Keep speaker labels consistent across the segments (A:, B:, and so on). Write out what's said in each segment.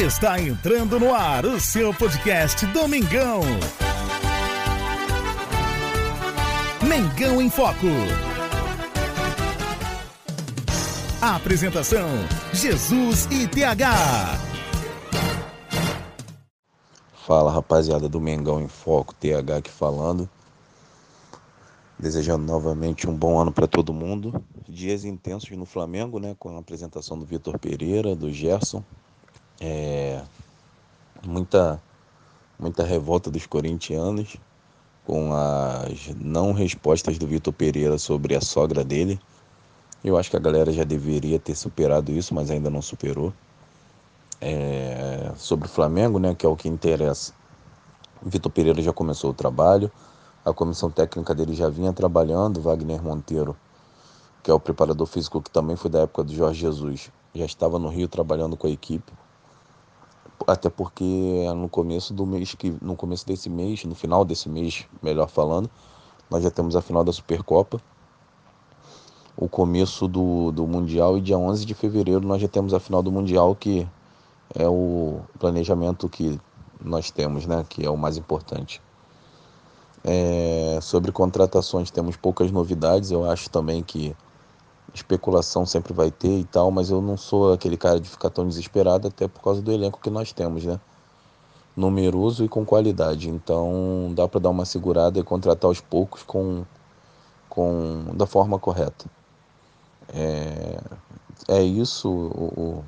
A: Está entrando no ar o seu podcast Domingão. Mengão em Foco. Apresentação: Jesus e TH.
B: Fala rapaziada do Mengão em Foco, TH aqui falando. Desejando novamente um bom ano para todo mundo. Dias intensos no Flamengo, né? Com a apresentação do Vitor Pereira, do Gerson. É... Muita, muita revolta dos corintianos com as não respostas do Vitor Pereira sobre a sogra dele. Eu acho que a galera já deveria ter superado isso, mas ainda não superou. É... Sobre o Flamengo, né? Que é o que interessa. Vitor Pereira já começou o trabalho. A comissão técnica dele já vinha trabalhando, Wagner Monteiro, que é o preparador físico que também foi da época do Jorge Jesus, já estava no Rio trabalhando com a equipe. Até porque no começo do mês que no começo desse mês, no final desse mês, melhor falando, nós já temos a final da Supercopa. O começo do, do Mundial e dia 11 de fevereiro nós já temos a final do Mundial, que é o planejamento que nós temos, né, que é o mais importante. É, sobre contratações temos poucas novidades, eu acho também que especulação sempre vai ter e tal, mas eu não sou aquele cara de ficar tão desesperado até por causa do elenco que nós temos, né? Numeroso e com qualidade, então dá para dar uma segurada e contratar aos poucos com, com da forma correta. É, é isso, o, o,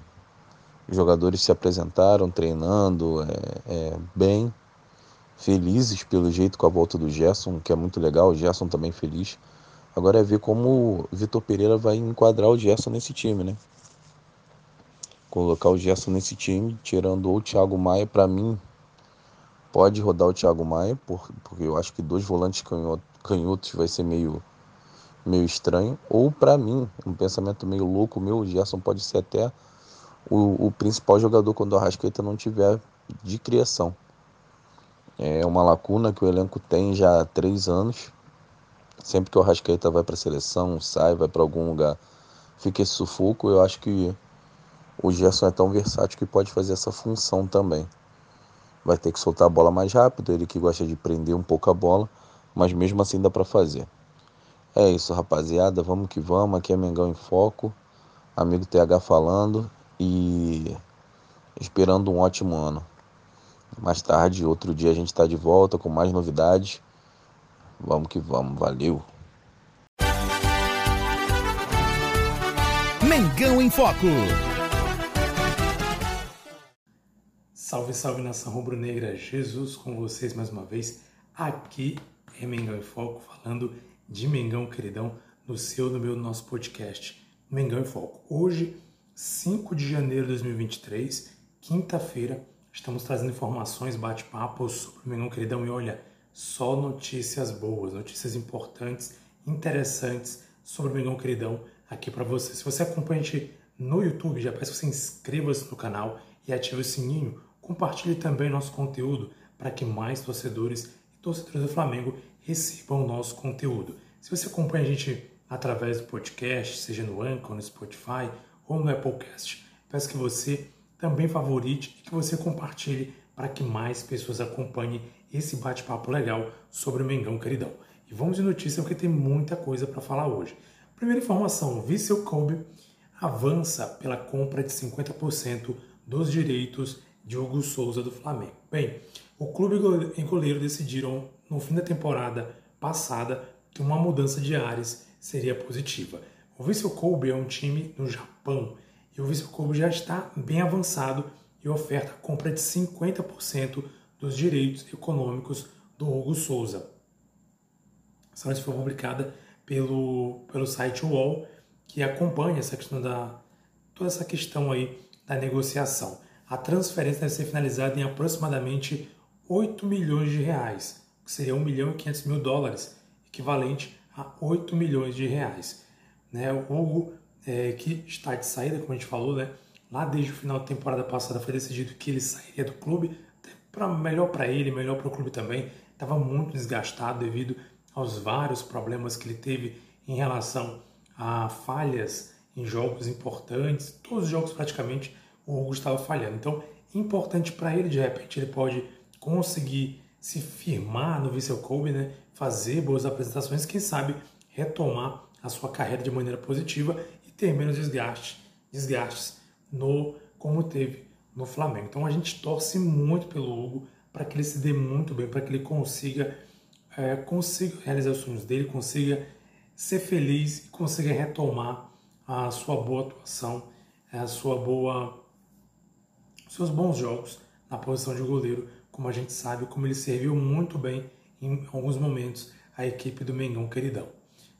B: os jogadores se apresentaram treinando é, é, bem, felizes pelo jeito com a volta do Gerson, que é muito legal, o Gerson também feliz. Agora é ver como o Vitor Pereira vai enquadrar o Gerson nesse time, né? Colocar o Gerson nesse time, tirando o Thiago Maia, para mim, pode rodar o Thiago Maia, porque eu acho que dois volantes canhotos vai ser meio, meio estranho. Ou para mim, um pensamento meio louco meu, o Gerson pode ser até o, o principal jogador quando o Arrascaeta não tiver de criação. É uma lacuna que o elenco tem já há três anos. Sempre que o Arrascaeta vai para a seleção, sai, vai para algum lugar, fica esse sufoco. Eu acho que o Gerson é tão versátil que pode fazer essa função também. Vai ter que soltar a bola mais rápido, ele que gosta de prender um pouco a bola, mas mesmo assim dá para fazer. É isso, rapaziada. Vamos que vamos. Aqui é Mengão em Foco. Amigo TH falando e esperando um ótimo ano. Mais tarde, outro dia, a gente está de volta com mais novidades. Vamos que vamos, valeu!
A: Mengão em Foco.
C: Salve, salve nação rubro-negra, Jesus com vocês mais uma vez. Aqui é Mengão em Foco, falando de Mengão queridão, no seu, no meu, no nosso podcast Mengão em Foco. Hoje, 5 de janeiro de 2023, quinta-feira, Estamos trazendo informações, bate-papos sobre o Mengão Queridão e olha, só notícias boas, notícias importantes, interessantes sobre o Mengão Queridão aqui para você. Se você acompanha a gente no YouTube, já peço que você inscreva-se no canal e ative o sininho. Compartilhe também nosso conteúdo para que mais torcedores e torcedores do Flamengo recebam o nosso conteúdo. Se você acompanha a gente através do podcast, seja no Anchor, no Spotify ou no Applecast, peço que você também favorite e que você compartilhe para que mais pessoas acompanhem esse bate-papo legal sobre o Mengão Queridão. E vamos de notícia porque tem muita coisa para falar hoje. Primeira informação, Vissel Kobe avança pela compra de 50% dos direitos de Hugo Souza do Flamengo. Bem, o clube e goleiro decidiram no fim da temporada passada que uma mudança de ares seria positiva. O Vissel Kobe é um time no Japão e o Vissel Kobe já está bem avançado e oferta a compra de 50% dos direitos econômicos do Hugo Souza. Essa notícia foi publicada pelo, pelo site UOL, que acompanha essa questão da toda essa questão aí da negociação. A transferência deve ser finalizada em aproximadamente 8 milhões de reais, que seria 1 milhão e 500 mil dólares, equivalente a 8 milhões de reais. Né? O Hugo é, que está de saída, como a gente falou, né? Lá desde o final da temporada passada foi decidido que ele sairia do clube, para melhor para ele, melhor para o clube também. Estava muito desgastado devido aos vários problemas que ele teve em relação a falhas em jogos importantes, todos os jogos praticamente o Hugo estava falhando. Então, importante para ele, de repente, ele pode conseguir se firmar no Vissel Kobe, né? fazer boas apresentações, quem sabe retomar a sua carreira de maneira positiva e ter menos desgaste, desgastes no como teve no Flamengo. Então a gente torce muito pelo Hugo para que ele se dê muito bem, para que ele consiga, é, consiga realizar os sonhos dele, consiga ser feliz e consiga retomar a sua boa atuação, a sua boa, seus bons jogos na posição de goleiro, como a gente sabe, como ele serviu muito bem em alguns momentos a equipe do Mengão Queridão.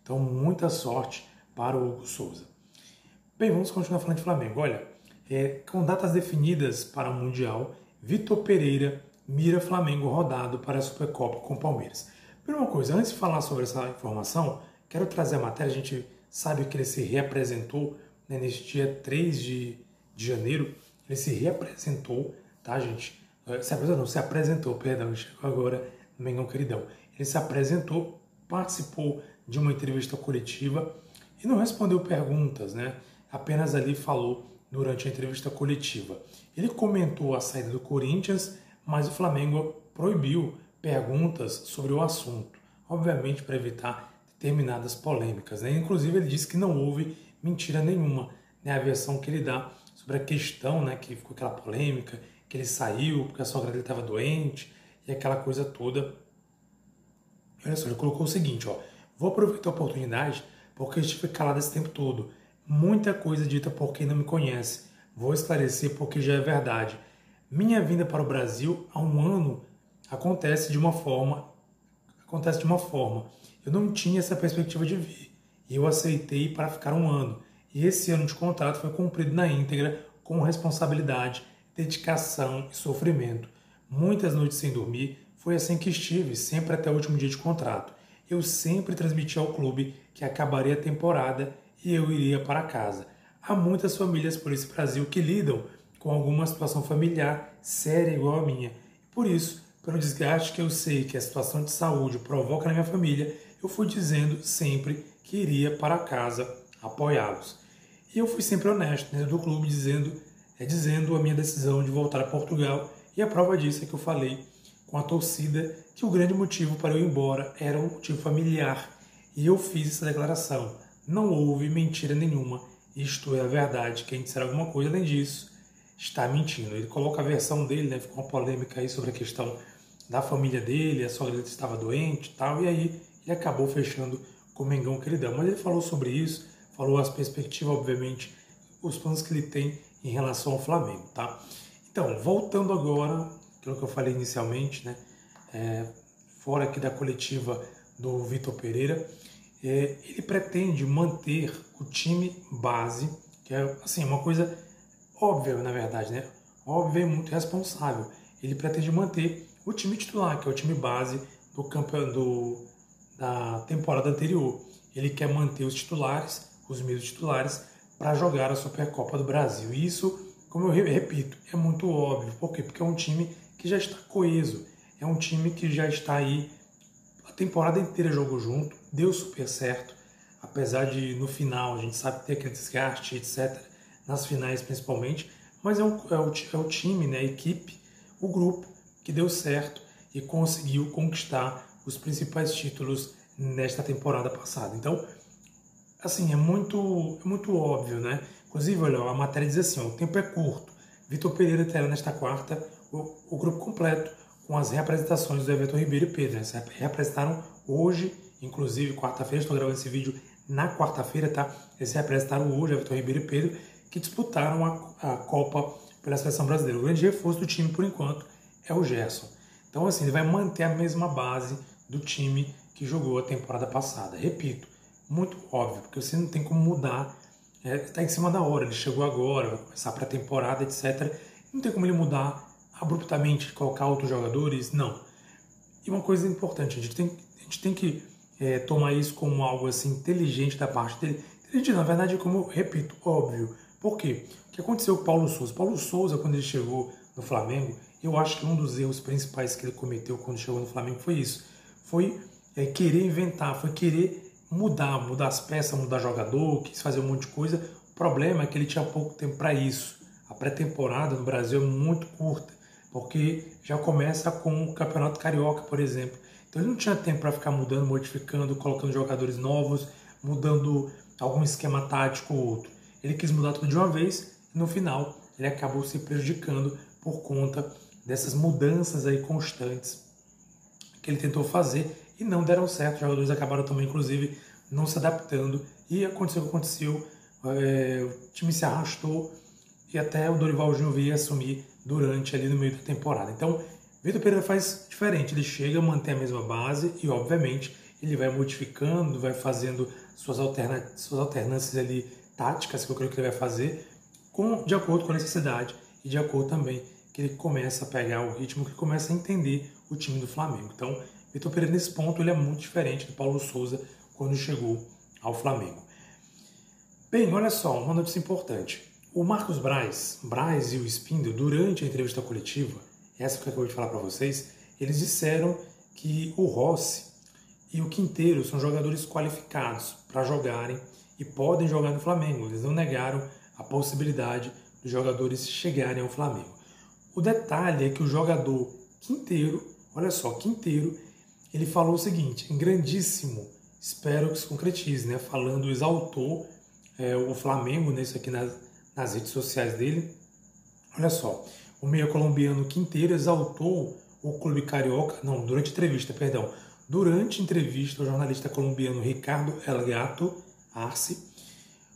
C: Então, muita sorte para o Hugo Souza. Bem, vamos continuar falando de Flamengo. Olha, é, com datas definidas para o Mundial, Vitor Pereira mira Flamengo rodado para a Supercopa com Palmeiras. Primeira coisa, antes de falar sobre essa informação, quero trazer a matéria. A gente sabe que ele se reapresentou né, neste dia 3 de, de janeiro. Ele se reapresentou, tá, gente? É, se apresentou, não, se apresentou, perdão, chegou agora no Mengão Queridão. Ele se apresentou, participou de uma entrevista coletiva e não respondeu perguntas, né? Apenas ali falou durante a entrevista coletiva. Ele comentou a saída do Corinthians, mas o Flamengo proibiu perguntas sobre o assunto, obviamente para evitar determinadas polêmicas. Né? Inclusive ele disse que não houve mentira nenhuma, né? a versão que ele dá sobre a questão, né, que ficou aquela polêmica, que ele saiu porque a sogra dele estava doente e aquela coisa toda. Olha só, ele colocou o seguinte, ó, vou aproveitar a oportunidade porque eu estive calado esse tempo todo Muita coisa dita por quem não me conhece. Vou esclarecer porque já é verdade. Minha vinda para o Brasil há um ano acontece de uma forma, acontece de uma forma. Eu não tinha essa perspectiva de vir. E eu aceitei para ficar um ano. E esse ano de contrato foi cumprido na íntegra com responsabilidade, dedicação e sofrimento. Muitas noites sem dormir, foi assim que estive, sempre até o último dia de contrato. Eu sempre transmiti ao clube que acabaria a temporada e eu iria para casa. Há muitas famílias por esse Brasil que lidam com alguma situação familiar séria igual a minha. Por isso, pelo desgaste que eu sei que a situação de saúde provoca na minha família, eu fui dizendo sempre que iria para casa apoiá-los. E eu fui sempre honesto dentro do clube, dizendo, é, dizendo a minha decisão de voltar a Portugal. E a prova disso é que eu falei com a torcida que o grande motivo para eu ir embora era um motivo familiar. E eu fiz essa declaração. Não houve mentira nenhuma. Isto é a verdade. Quem disser alguma coisa além disso está mentindo. Ele coloca a versão dele, né? Ficou uma polêmica aí sobre a questão da família dele, a sogra dele estava doente e tal, e aí ele acabou fechando com o Mengão que ele deu. Mas ele falou sobre isso, falou as perspectivas, obviamente, os planos que ele tem em relação ao Flamengo, tá? Então, voltando agora, aquilo que eu falei inicialmente, né? É, fora aqui da coletiva do Vitor Pereira, é, ele pretende manter o time base, que é assim, uma coisa óbvia, na verdade, né? Óbvia e muito responsável. Ele pretende manter o time titular, que é o time base do campeão do, da temporada anterior. Ele quer manter os titulares, os mesmos titulares, para jogar a Supercopa do Brasil. E isso, como eu repito, é muito óbvio. Por quê? Porque é um time que já está coeso. É um time que já está aí a temporada inteira jogou junto, deu super certo, apesar de no final a gente sabe ter aquele desgaste, etc., nas finais principalmente, mas é, um, é, o, é o time, né, a equipe, o grupo que deu certo e conseguiu conquistar os principais títulos nesta temporada passada. Então, assim, é muito, é muito óbvio, né? Inclusive, olha, a matéria diz assim, ó, o tempo é curto. Vitor Pereira terá nesta quarta o, o grupo completo com as reapresentações do Everton Ribeiro e Pedro. Eles reapresentaram hoje, inclusive quarta-feira, estou gravando esse vídeo na quarta-feira, tá? Eles reapresentaram hoje Everton Ribeiro e Pedro, que disputaram a, a Copa pela seleção brasileira. O grande reforço do time, por enquanto, é o Gerson. Então, assim, ele vai manter a mesma base do time que jogou a temporada passada. Repito, muito óbvio, porque você não tem como mudar, está é, tá em cima da hora, ele chegou agora, vai começar a temporada, etc. Não tem como ele mudar abruptamente colocar outros jogadores, não. E uma coisa importante, a gente tem, a gente tem que é, tomar isso como algo assim inteligente da parte dele. Inteligente, na verdade, como repito, óbvio. Por quê? O que aconteceu com o Paulo Souza? Paulo Souza, quando ele chegou no Flamengo, eu acho que um dos erros principais que ele cometeu quando chegou no Flamengo foi isso. Foi é, querer inventar, foi querer mudar, mudar as peças, mudar jogador, quis fazer um monte de coisa. O problema é que ele tinha pouco tempo para isso. pré-temporada no Brasil é muito curta, porque já começa com o Campeonato Carioca, por exemplo. Então ele não tinha tempo para ficar mudando, modificando, colocando jogadores novos, mudando algum esquema tático ou outro. Ele quis mudar tudo de uma vez e no final ele acabou se prejudicando por conta dessas mudanças aí constantes que ele tentou fazer e não deram certo. Os jogadores acabaram também, inclusive, não se adaptando e aconteceu o que aconteceu. É, o time se arrastou e até o Dorival Júnior veio assumir durante ali no meio da temporada. Então, Vitor Pereira faz diferente. Ele chega, mantém a mesma base e, obviamente, ele vai modificando, vai fazendo suas, alterna suas alternâncias ali táticas, que eu creio que ele vai fazer, com, de acordo com a necessidade e de acordo também que ele começa a pegar o ritmo, que começa a entender o time do Flamengo. Então, Vitor Pereira, nesse ponto, ele é muito diferente do Paulo Souza quando chegou ao Flamengo. Bem, olha só, uma notícia importante. O Marcos Braz, Braz e o Spindle, durante a entrevista coletiva, essa que eu acabei de falar para vocês, eles disseram que o Rossi e o Quinteiro são jogadores qualificados para jogarem e podem jogar no Flamengo. Eles não negaram a possibilidade dos jogadores chegarem ao Flamengo. O detalhe é que o jogador Quinteiro, olha só, Quinteiro, ele falou o seguinte, em grandíssimo, espero que se concretize, né? Falando, exaltou é, o Flamengo, né? Isso aqui nas, nas redes sociais dele. Olha só, o meio colombiano Quinteiro exaltou o clube carioca, não, durante entrevista, perdão, durante entrevista ao jornalista colombiano Ricardo El Gato Arce,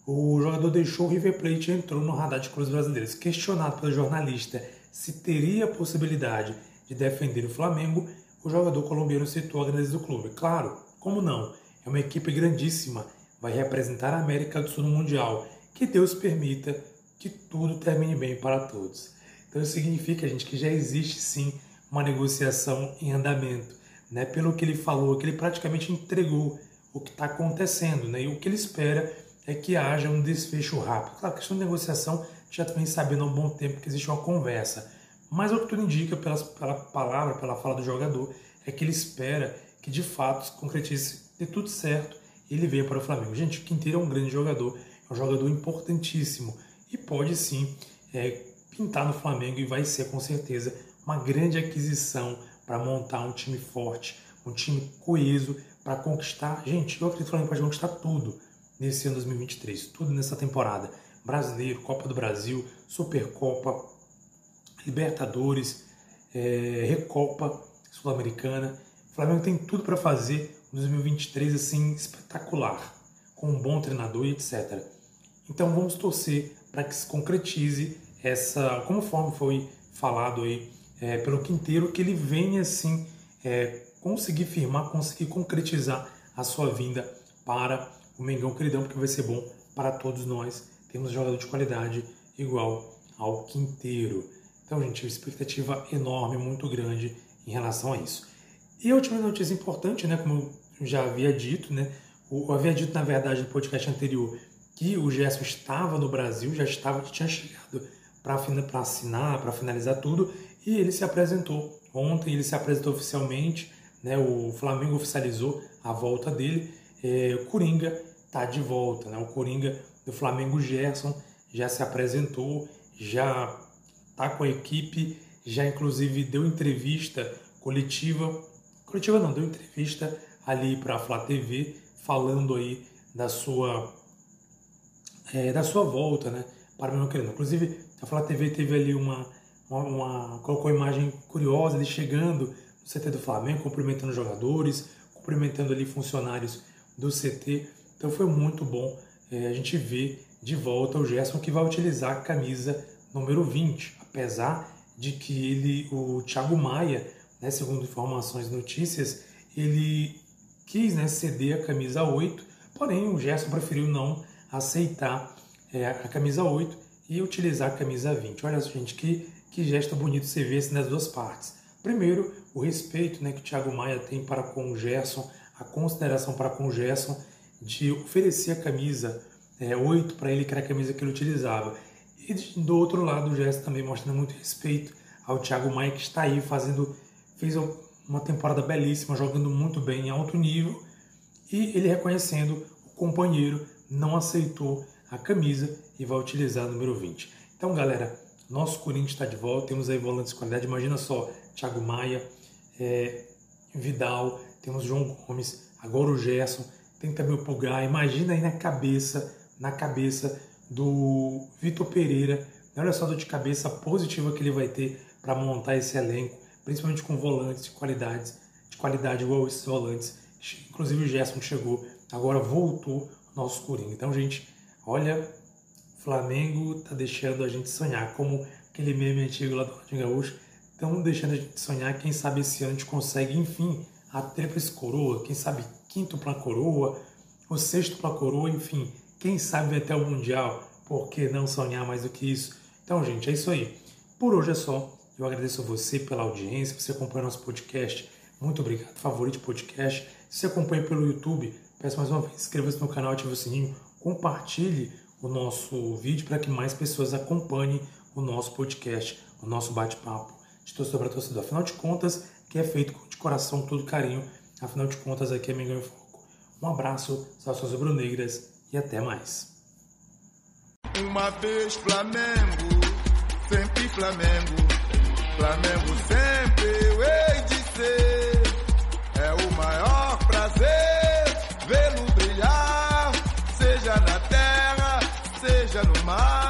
C: o jogador deixou o River Plate e entrou no radar de clubes brasileiros. Questionado pelo jornalista se teria a possibilidade de defender o Flamengo, o jogador colombiano citou a grandeza do clube. Claro, como não? É uma equipe grandíssima, vai representar a América do Sul no Mundial. Que Deus permita que tudo termine bem para todos. Então isso significa, gente, que já existe sim uma negociação em andamento. Né? Pelo que ele falou, que ele praticamente entregou o que está acontecendo. Né? E o que ele espera é que haja um desfecho rápido. Claro, a questão de negociação já vem sabendo há um bom tempo que existe uma conversa. Mas o que tudo indica pela, palavra, pela fala do jogador, é que ele espera que de fato concretize de tudo certo e ele venha para o Flamengo. Gente, o Quinteiro é um grande jogador, é um jogador importantíssimo e pode sim é, pintar no Flamengo e vai ser com certeza uma grande aquisição para montar um time forte, um time coeso para conquistar. Gente, eu acredito que o Flamengo pode conquistar tudo nesse ano 2023, tudo nessa temporada. Brasileiro, Copa do Brasil, Supercopa, Libertadores, é, Recopa Sul-Americana. O Flamengo tem tudo para fazer um 2023 assim espetacular, com um bom treinador e etc. Então vamos torcer para que se concretize essa, conforme foi falado aí é, pelo Quinteiro, que ele venha assim é, conseguir firmar, conseguir concretizar a sua vinda para o Mengão Queridão, porque vai ser bom para todos nós. Temos um jogador de qualidade igual ao Quinteiro. Então, gente, expectativa enorme, muito grande em relação a isso. E a última notícia importante, né, como eu já havia dito, né, eu havia dito na verdade no podcast anterior que o Gerson estava no Brasil, já estava, tinha chegado para assinar, para finalizar tudo, e ele se apresentou. Ontem, ele se apresentou oficialmente, né, o Flamengo oficializou a volta dele, é, o Coringa está de volta, né, o Coringa do Flamengo Gerson já se apresentou, já está com a equipe, já inclusive deu entrevista coletiva, coletiva não, deu entrevista ali para a Flá TV, falando aí da sua é, da sua volta, né, para o meu querido. Inclusive, a Flá TV teve ali uma, uma, uma colocou uma imagem curiosa, ele chegando no CT do Flamengo, cumprimentando jogadores, cumprimentando ali funcionários do CT. Então foi muito bom é, a gente ver de volta o Gerson que vai utilizar a camisa número 20, apesar de que ele, o Thiago Maia, né, segundo informações e notícias, ele quis né, ceder a camisa 8, porém o Gerson preferiu não aceitar é, a camisa 8 e utilizar a camisa 20. Olha, gente, que, que gesto bonito você vê assim, nas duas partes. Primeiro, o respeito né, que o Thiago Maia tem para com o Gerson, a consideração para com o Gerson de oferecer a camisa é, 8 para ele, que era a camisa que ele utilizava. E do outro lado, o Gerson também mostrando muito respeito ao Thiago Maia, que está aí fazendo, fez uma temporada belíssima, jogando muito bem em alto nível, e ele reconhecendo o companheiro, não aceitou a camisa e vai utilizar o número 20. Então, galera, Nosso Corinthians está de volta, temos aí volantes de qualidade. Imagina só, Thiago Maia, é, Vidal, temos João Gomes, agora o Gerson, tem também o Pulgar. Imagina aí na cabeça, na cabeça do Vitor Pereira. Olha só a dor de cabeça positiva que ele vai ter para montar esse elenco, principalmente com volantes de qualidade, de qualidade igual esses volantes. Inclusive o Gerson chegou, agora voltou nosso Coringa. Então, gente, olha, Flamengo tá deixando a gente sonhar, como aquele meme antigo lá do Ronaldinho Gaúcho, estão deixando a gente sonhar. Quem sabe esse ano a gente consegue, enfim, a tríplice coroa, quem sabe quinto para coroa, o sexto para coroa, enfim, quem sabe até o Mundial, por que não sonhar mais do que isso? Então, gente, é isso aí. Por hoje é só. Eu agradeço a você pela audiência, você acompanha nosso podcast. Muito obrigado. Favorite podcast. Se acompanha pelo YouTube, peço mais uma vez, inscreva-se no canal, ative o sininho, compartilhe o nosso vídeo para que mais pessoas acompanhem o nosso podcast, o nosso bate-papo de torcedor para torcedor. Afinal de contas, que é feito de coração, todo carinho. Afinal de contas, aqui é Mengão em Foco. Um abraço, saudações rubro-negras e até mais.
D: Uma vez Flamengo, sempre Flamengo, Flamengo sempre eu hei de ser. É o maior my